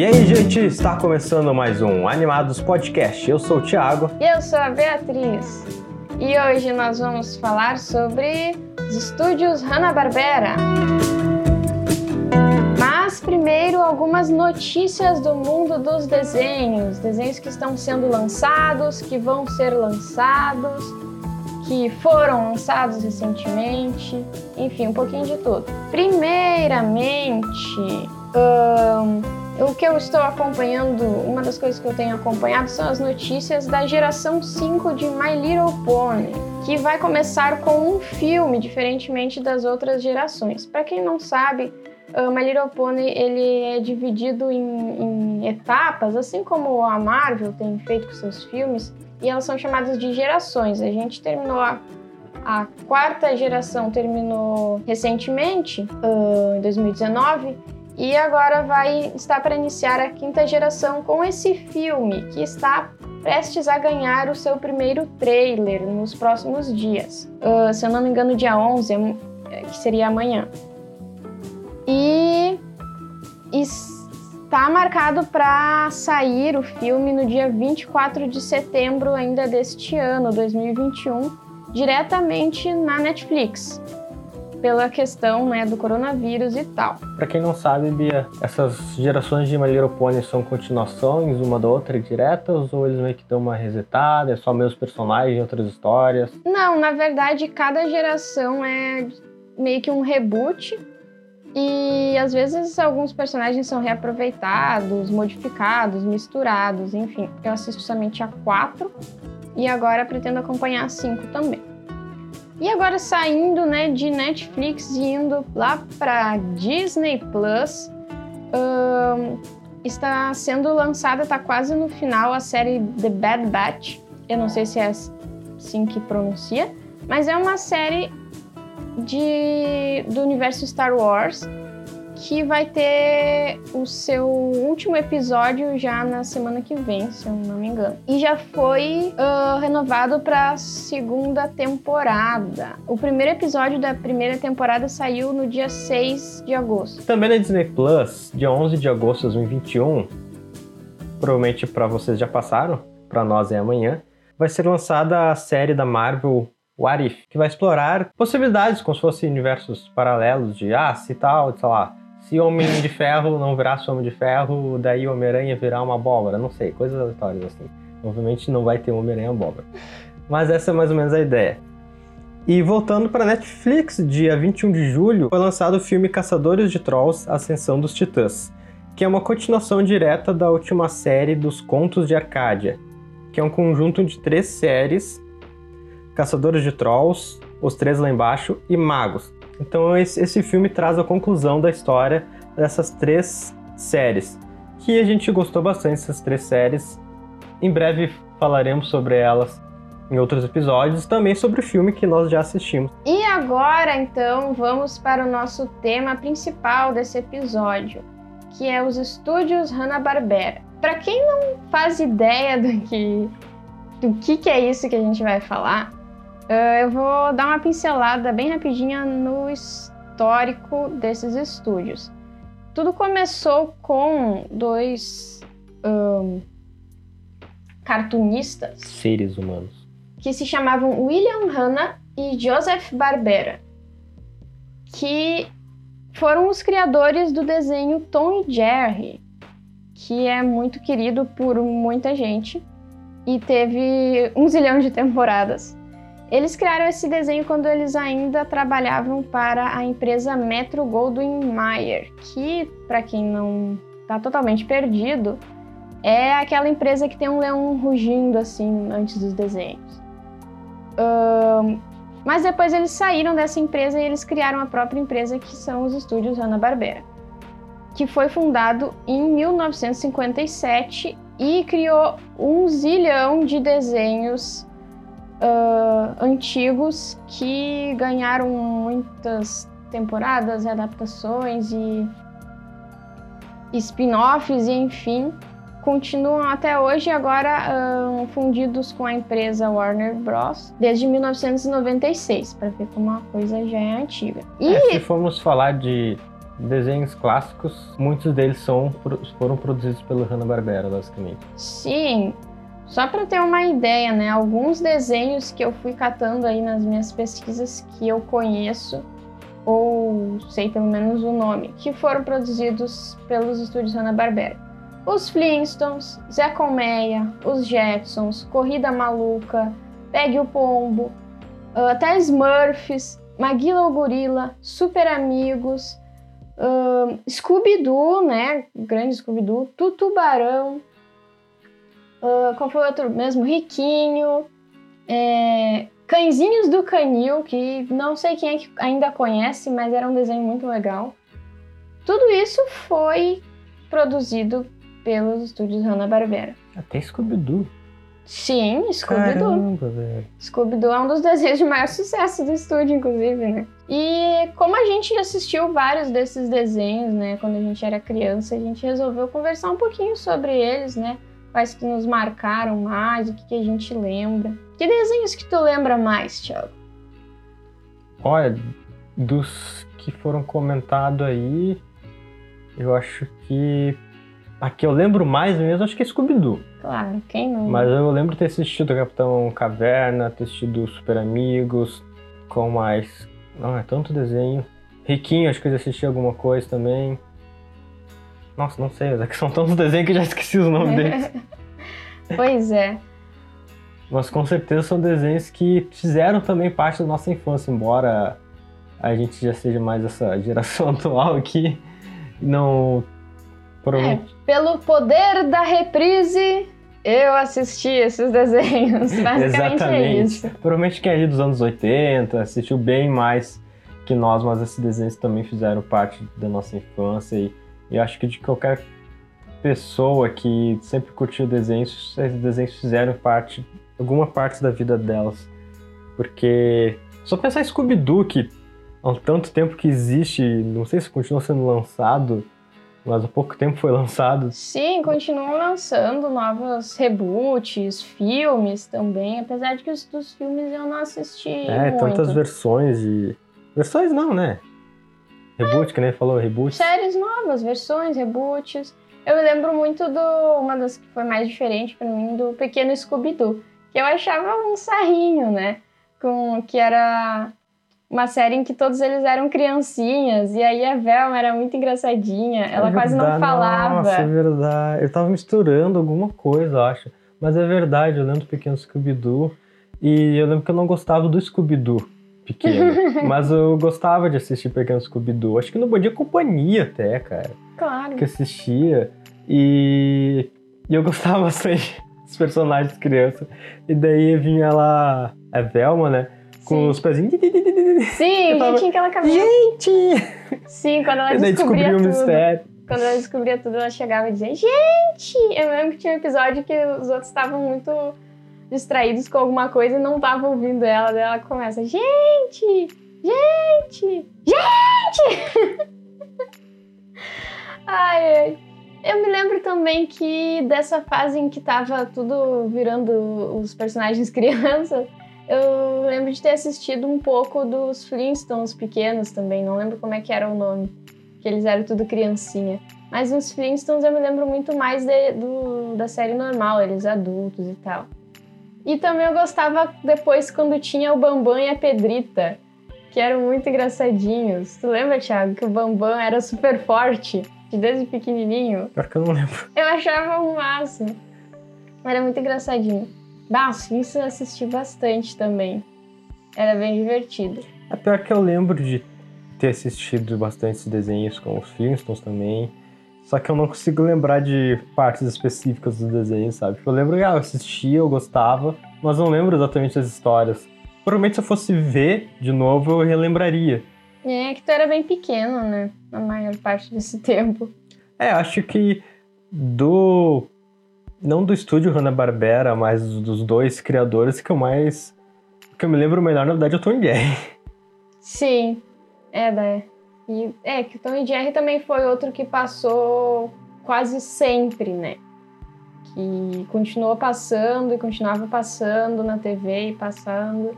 E aí, gente, está começando mais um Animados Podcast. Eu sou o Thiago. E eu sou a Beatriz. E hoje nós vamos falar sobre os estúdios Hanna-Barbera. Mas primeiro, algumas notícias do mundo dos desenhos. Desenhos que estão sendo lançados, que vão ser lançados, que foram lançados recentemente. Enfim, um pouquinho de tudo. Primeiramente, o que eu estou acompanhando, uma das coisas que eu tenho acompanhado são as notícias da geração 5 de My Little Pony, que vai começar com um filme, diferentemente das outras gerações. Para quem não sabe, uh, My Little Pony ele é dividido em, em etapas, assim como a Marvel tem feito com seus filmes, e elas são chamadas de gerações. A gente terminou a, a quarta geração terminou recentemente, uh, em 2019 e agora vai estar para iniciar a quinta geração com esse filme que está prestes a ganhar o seu primeiro trailer nos próximos dias. Uh, se eu não me engano, dia 11, é, que seria amanhã. E está marcado para sair o filme no dia 24 de setembro ainda deste ano, 2021, diretamente na Netflix pela questão né, do coronavírus e tal. Para quem não sabe, Bia, essas gerações de My Little Pony são continuações uma da outra diretas ou eles meio que dão uma resetada, é só meus personagens, outras histórias? Não, na verdade, cada geração é meio que um reboot e às vezes alguns personagens são reaproveitados, modificados, misturados, enfim. Eu assisto somente a quatro e agora pretendo acompanhar a cinco também. E agora saindo né, de Netflix e indo lá para Disney Plus, um, está sendo lançada, está quase no final, a série The Bad Batch. Eu não sei se é assim que pronuncia, mas é uma série de, do universo Star Wars que vai ter o seu último episódio já na semana que vem, se eu não me engano. E já foi uh, renovado para segunda temporada. O primeiro episódio da primeira temporada saiu no dia 6 de agosto. Também na Disney Plus, dia 11 de agosto de 2021, provavelmente para vocês já passaram, para nós é amanhã, vai ser lançada a série da Marvel What If, que vai explorar possibilidades como se fossem universos paralelos de ah, se tal, sei lá, se Homem de Ferro não virasse Homem de Ferro, daí Homem-Aranha virar uma abóbora, não sei, coisas aleatórias assim. Obviamente não vai ter Homem-Aranha abóbora. Mas essa é mais ou menos a ideia. E voltando para Netflix, dia 21 de julho, foi lançado o filme Caçadores de Trolls Ascensão dos Titãs, que é uma continuação direta da última série dos Contos de Arcádia, que é um conjunto de três séries: Caçadores de Trolls, Os Três Lá Embaixo e Magos, então esse, filme traz a conclusão da história dessas três séries, que a gente gostou bastante dessas três séries. Em breve falaremos sobre elas em outros episódios, também sobre o filme que nós já assistimos. E agora, então, vamos para o nosso tema principal desse episódio, que é os estúdios Hanna-Barbera. Para quem não faz ideia do que do que, que é isso que a gente vai falar, eu vou dar uma pincelada bem rapidinha no histórico desses estúdios. Tudo começou com dois um, cartunistas. Seres humanos. Que se chamavam William Hanna e Joseph Barbera. Que foram os criadores do desenho Tom e Jerry, que é muito querido por muita gente e teve um zilhão de temporadas. Eles criaram esse desenho quando eles ainda trabalhavam para a empresa Metro Goldwyn Mayer, que, para quem não está totalmente perdido, é aquela empresa que tem um leão rugindo assim antes dos desenhos. Um, mas depois eles saíram dessa empresa e eles criaram a própria empresa que são os estúdios Hanna-Barbera, que foi fundado em 1957 e criou um zilhão de desenhos uh, antigos que ganharam muitas temporadas, adaptações e spin-offs e enfim continuam até hoje agora uh, fundidos com a empresa Warner Bros. desde 1996 para ver como a coisa já é antiga. E é, se formos falar de desenhos clássicos, muitos deles são, foram produzidos pelo Hanna-Barbera, basicamente. Sim. Só para ter uma ideia, né? Alguns desenhos que eu fui catando aí nas minhas pesquisas que eu conheço ou sei pelo menos o nome, que foram produzidos pelos estúdios Hanna-Barbera. Os Flintstones, Zé Colmeia, os Jetsons, Corrida Maluca, Pegue o Pombo, até Smurfs, Maguila o Gorila, Super Amigos, uh, Scooby-Doo, né? Grande Scooby-Doo, Tutubarão, uh, qual foi o outro mesmo? Riquinho, é, Cãezinhos do Canil, que não sei quem é que ainda conhece, mas era um desenho muito legal. Tudo isso foi produzido pelos estúdios Hanna-Barbera. Até Scooby-Doo. Sim, Scooby-Doo. Scooby-Doo é um dos desenhos de maior sucesso do estúdio, inclusive, né? E como a gente assistiu vários desses desenhos, né, quando a gente era criança, a gente resolveu conversar um pouquinho sobre eles, né? Quais que nos marcaram mais, o que, que a gente lembra. Que desenhos que tu lembra mais, Thiago? Olha, dos que foram comentados aí, eu acho que. A que eu lembro mais mesmo, acho que é Scooby-Doo. Claro, quem não? Mas eu lembro ter assistido Capitão Caverna, ter assistido Super Amigos, com mais. Não, é tanto desenho. Riquinho, acho que eu já assisti alguma coisa também. Nossa, não sei, é que são tantos desenhos que eu já esqueci os nomes deles. pois é. Mas com certeza são desenhos que fizeram também parte da nossa infância, embora a gente já seja mais essa geração atual aqui. Não. É, pelo poder da reprise, eu assisti esses desenhos. Basicamente é Exatamente. é isso. Provavelmente quem é ali dos anos 80 assistiu bem mais que nós, mas esses desenhos também fizeram parte da nossa infância. E, e acho que de qualquer pessoa que sempre curtiu desenhos, esses desenhos fizeram parte alguma parte da vida delas. Porque só pensar em Scooby-Doo, que há tanto tempo que existe, não sei se continua sendo lançado, mas há pouco tempo foi lançado. Sim, continuam lançando novos reboots, filmes também, apesar de que os dos filmes eu não assisti É, muito. tantas versões de... Versões não, né? Reboot, que nem falou, reboot. Séries novas, versões, reboots. Eu me lembro muito do... Uma das que foi mais diferente para mim, do Pequeno Scooby-Doo que eu achava um sarrinho, né? Com, que era uma série em que todos eles eram criancinhas, e aí a Velma era muito engraçadinha, ela é quase não falava. Nossa, é verdade. Eu tava misturando alguma coisa, eu acho. Mas é verdade, eu lembro do pequeno Scooby-Doo, e eu lembro que eu não gostava do Scooby-Doo pequeno, mas eu gostava de assistir Pequeno Scooby-Doo. Acho que no Bom Dia Companhia até, cara. Claro. Que assistia. E, e eu gostava bastante os personagens criança. E daí vinha lá a Velma, né? Com Sim. os pezinhos. Sim, o jeitinho que ela caminhava. Gente! Sim, quando ela descobria descobriu tudo. o mistério. Quando ela descobria tudo, ela chegava e dizia, gente! Eu lembro que tinha um episódio que os outros estavam muito distraídos com alguma coisa e não estavam ouvindo ela. Daí ela começa, gente! Gente! Gente! ai, ai. Eu me lembro também que dessa fase em que tava tudo virando os personagens crianças, eu lembro de ter assistido um pouco dos Flintstones pequenos também, não lembro como é que era o nome, que eles eram tudo criancinha. Mas nos Flintstones eu me lembro muito mais de, do, da série normal, eles adultos e tal. E também eu gostava depois quando tinha o Bambam e a Pedrita, que eram muito engraçadinhos. Tu lembra, Thiago, que o Bambam era super forte? desde pequenininho. Pior que eu não lembro. Eu achava um máximo. Era muito engraçadinho. Bah, isso eu assisti bastante também. Era bem divertido. É pior que eu lembro de ter assistido bastante desenhos com os Flintstones também. Só que eu não consigo lembrar de partes específicas dos desenhos, sabe? Eu lembro que ah, eu assistia, eu gostava, mas não lembro exatamente as histórias. Provavelmente se eu fosse ver de novo, eu relembraria. É que tu era bem pequeno, né? A maior parte desse tempo. É, acho que do. Não do estúdio Hanna-Barbera, mas dos dois criadores que eu mais. que eu me lembro melhor, na verdade, é o Tom Jerry. Sim, é, né? E, é, que o Tom e Jerry também foi outro que passou quase sempre, né? Que continuou passando e continuava passando na TV e passando.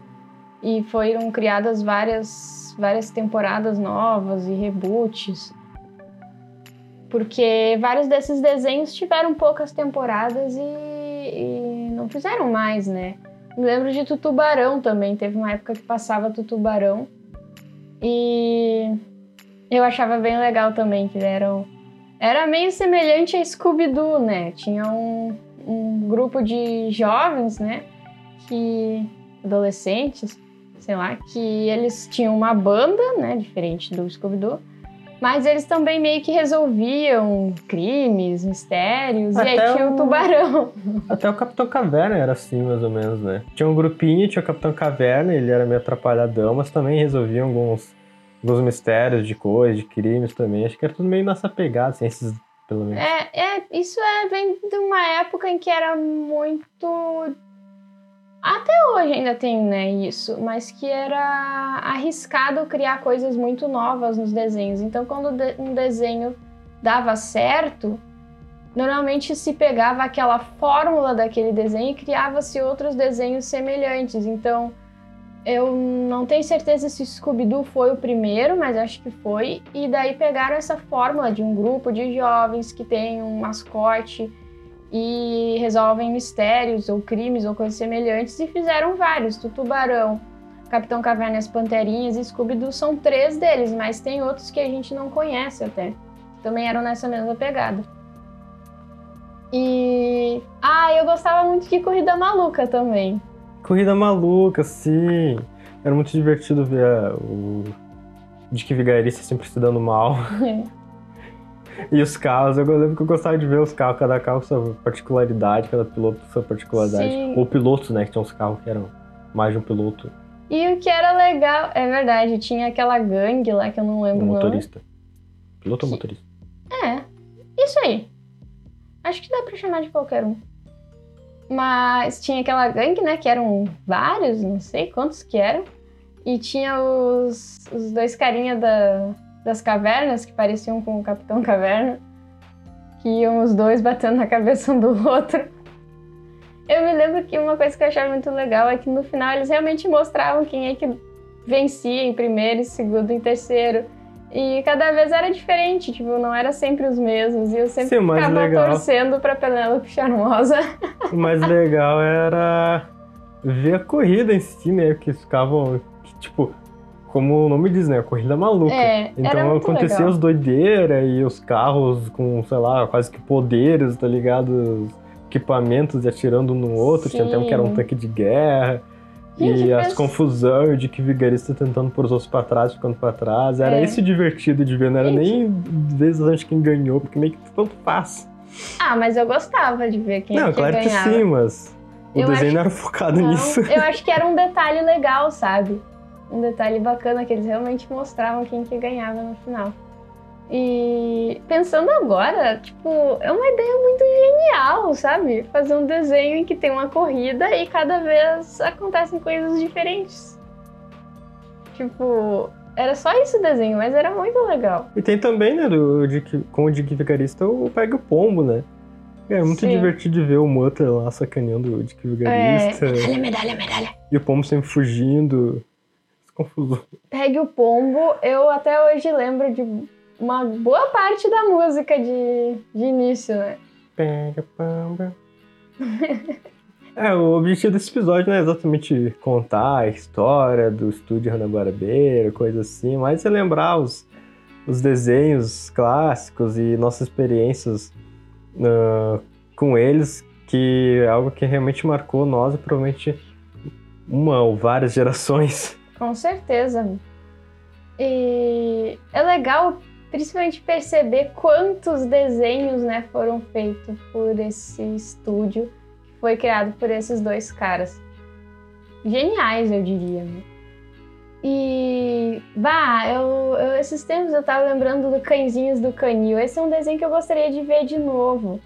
E foram criadas várias várias temporadas novas e reboots. Porque vários desses desenhos tiveram poucas temporadas e, e não fizeram mais, né? Me lembro de Tutubarão também. Teve uma época que passava Tutubarão. E eu achava bem legal também, que eram. Era meio semelhante a Scooby-Doo, né? Tinha um, um grupo de jovens, né? Que. adolescentes, sei lá, que eles tinham uma banda, né? Diferente do Scooby-Doo mas eles também meio que resolviam crimes, mistérios, Até e aí tinha o... o tubarão. Até o Capitão Caverna era assim, mais ou menos, né? Tinha um grupinho, tinha o Capitão Caverna, ele era meio atrapalhadão, mas também resolviam alguns, alguns mistérios de coisas, de crimes também. Acho que era tudo meio nessa pegada, assim, esses, pelo menos. É, é, isso é, vem de uma época em que era muito até hoje ainda tem, né, isso, mas que era arriscado criar coisas muito novas nos desenhos. Então, quando um desenho dava certo, normalmente se pegava aquela fórmula daquele desenho e criava-se outros desenhos semelhantes. Então, eu não tenho certeza se Scooby-Doo foi o primeiro, mas acho que foi. E daí pegaram essa fórmula de um grupo de jovens que tem um mascote e resolvem mistérios ou crimes ou coisas semelhantes e fizeram vários. Do Tubarão, Capitão Caverna as Panterinhas e Scooby-Doo são três deles, mas tem outros que a gente não conhece até. Também eram nessa mesma pegada. E. Ah, eu gostava muito de Corrida Maluca também. Corrida Maluca, sim. Era muito divertido ver o Dick Vigarista sempre se dando mal. E os carros, eu lembro que eu gostava de ver os carros, cada carro com sua particularidade, cada piloto com sua particularidade. Sim. Ou pilotos, né? Que tinham uns carros que eram mais de um piloto. E o que era legal, é verdade, tinha aquela gangue lá que eu não lembro. O motorista. Nome. Piloto ou motorista? É, isso aí. Acho que dá pra chamar de qualquer um. Mas tinha aquela gangue, né? Que eram vários, não sei quantos que eram. E tinha os, os dois carinha da, das cavernas, que pareciam com o Capitão Caverna, que iam os dois batendo na cabeça um do outro. Eu me lembro que uma coisa que eu achava muito legal é que no final eles realmente mostravam quem é que vencia em primeiro, em segundo e em terceiro. E cada vez era diferente, tipo, não era sempre os mesmos. E eu sempre Sim, ficava legal... torcendo pra Penélope Charmosa. O mais legal era ver a corrida em si, né? Que ficavam, tipo, como o nome diz, né? Corrida maluca. É, então acontecia as doideiras e os carros com, sei lá, quase que poderes, tá ligado? Equipamentos e atirando um no outro. Sim. Tinha até um que era um tanque de guerra. Gente, e as confusões de que vigarista tentando pôr os outros pra trás, ficando pra trás. Era é. esse divertido de ver, não era Gente. nem vezes quem ganhou, porque meio que tanto faz. Ah, mas eu gostava de ver quem, não, quem claro ganhava. que sim, mas o eu desenho acho... não era focado não, nisso. Eu acho que era um detalhe legal, sabe? um detalhe bacana que eles realmente mostravam quem que ganhava no final. E pensando agora, tipo, é uma ideia muito genial, sabe? Fazer um desenho em que tem uma corrida e cada vez acontecem coisas diferentes. Tipo, era só isso o desenho, mas era muito legal. E tem também, né, do, de, com o Dick Vigarista, o Pega o Pombo, né? É muito Sim. divertido de ver o Mutter lá sacaneando o Dick Vigarista. É, medalha, medalha, medalha. E o Pombo sempre fugindo confuso. Pegue o Pombo, eu até hoje lembro de uma boa parte da música de, de início, né? Pega o Pombo. é, o objetivo desse episódio não é exatamente contar a história do estúdio Hanna-Barbera, coisa assim, mas é lembrar os, os desenhos clássicos e nossas experiências uh, com eles, que é algo que realmente marcou nós e provavelmente uma ou várias gerações. Com certeza. E é legal, principalmente, perceber quantos desenhos né, foram feitos por esse estúdio que foi criado por esses dois caras. Geniais, eu diria. Né? E, bah, eu, eu, esses tempos eu tava lembrando do Cãezinhos do Canil. Esse é um desenho que eu gostaria de ver de novo.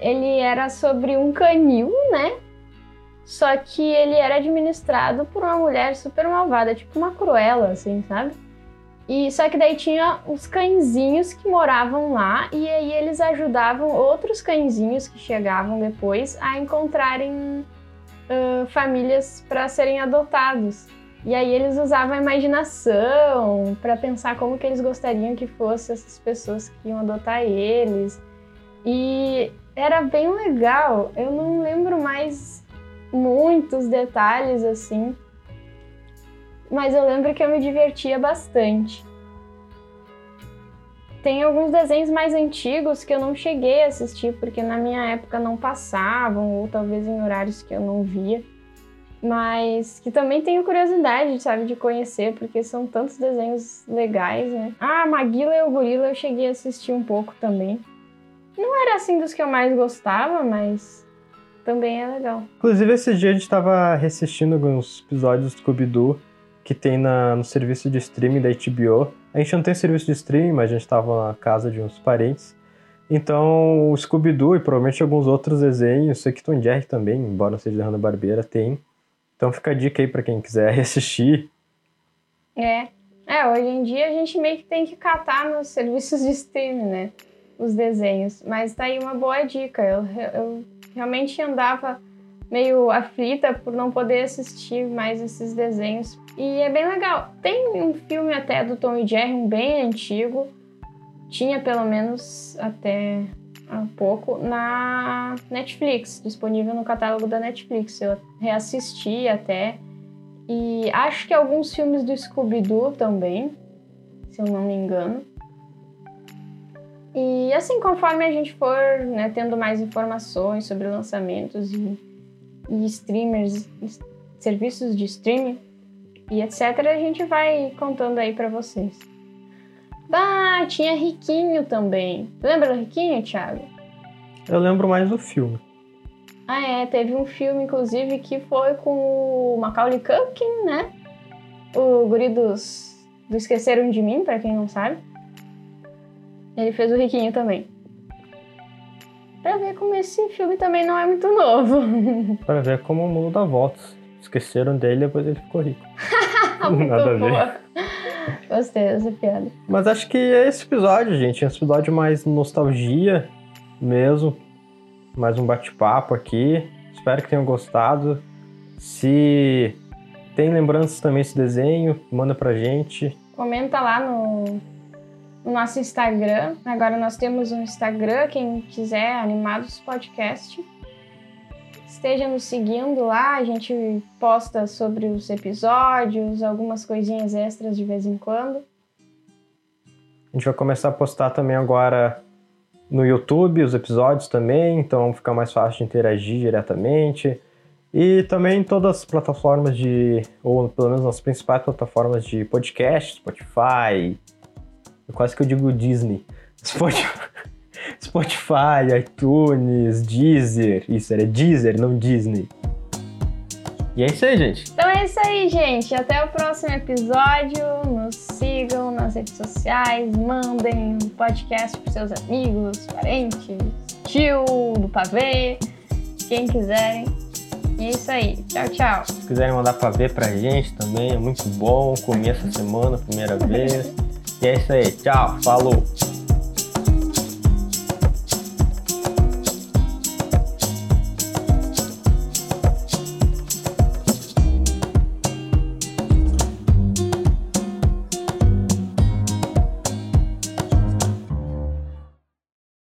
Ele era sobre um canil, né? Só que ele era administrado por uma mulher super malvada, tipo uma cruela, assim, sabe? E só que daí tinha os cãezinhos que moravam lá e aí eles ajudavam outros cãezinhos que chegavam depois a encontrarem uh, famílias para serem adotados. E aí eles usavam a imaginação para pensar como que eles gostariam que fossem essas pessoas que iam adotar eles. E era bem legal. Eu não lembro mais muitos detalhes assim, mas eu lembro que eu me divertia bastante. Tem alguns desenhos mais antigos que eu não cheguei a assistir porque na minha época não passavam ou talvez em horários que eu não via mas que também tenho curiosidade, sabe, de conhecer, porque são tantos desenhos legais, né? Ah, Maguila e o Gorila eu cheguei a assistir um pouco também. Não era assim dos que eu mais gostava, mas também é legal. Inclusive, esse dia a gente estava reassistindo alguns episódios do Scooby-Doo que tem na, no serviço de streaming da HBO. A gente não tem serviço de streaming, mas a gente estava na casa de uns parentes. Então, o Scooby-Doo e provavelmente alguns outros desenhos, Tom Jerry também, embora seja da Hanna-Barbera, tem então fica a dica aí para quem quiser assistir. É. É, hoje em dia a gente meio que tem que catar nos serviços de streaming, né? Os desenhos. Mas tá aí uma boa dica. Eu, eu realmente andava meio aflita por não poder assistir mais esses desenhos. E é bem legal. Tem um filme até do Tom e Jerry, um bem antigo. Tinha pelo menos até há pouco na Netflix, disponível no catálogo da Netflix. Eu reassisti até. E acho que alguns filmes do Scooby-Doo também, se eu não me engano. E assim, conforme a gente for né, tendo mais informações sobre lançamentos e, e streamers, serviços de streaming e etc., a gente vai contando aí para vocês. Ah, tinha Riquinho também. Lembra do Riquinho, Thiago? Eu lembro mais do filme. Ah, é. Teve um filme, inclusive, que foi com o Macaulay Culkin, né? O guri dos, do Esqueceram de Mim, pra quem não sabe. Ele fez o Riquinho também. Pra ver como esse filme também não é muito novo. pra ver como o mundo dá voltas. Esqueceram dele e depois ele ficou rico. Nada a ver. Gostei dessa piada. Mas acho que é esse episódio, gente. É um episódio mais nostalgia mesmo. Mais um bate-papo aqui. Espero que tenham gostado. Se tem lembranças também desse desenho, manda pra gente. Comenta lá no, no nosso Instagram. Agora nós temos um Instagram, quem quiser, Animados Podcast. Esteja nos seguindo lá, a gente posta sobre os episódios, algumas coisinhas extras de vez em quando. A gente vai começar a postar também agora no YouTube os episódios também, então fica mais fácil de interagir diretamente. E também todas as plataformas de, ou pelo menos nas principais plataformas de podcast, Spotify, quase que eu digo Disney. Spotify, Spotify, iTunes, Deezer. Isso, era Deezer, não Disney. E é isso aí, gente. Então é isso aí, gente. Até o próximo episódio. Nos sigam nas redes sociais, mandem um podcast para seus amigos, parentes, tio do pavê, quem quiserem. E é isso aí. Tchau, tchau. Se quiserem mandar pavê pra gente também, é muito bom. Comi essa semana, primeira vez. e é isso aí. Tchau. Falou.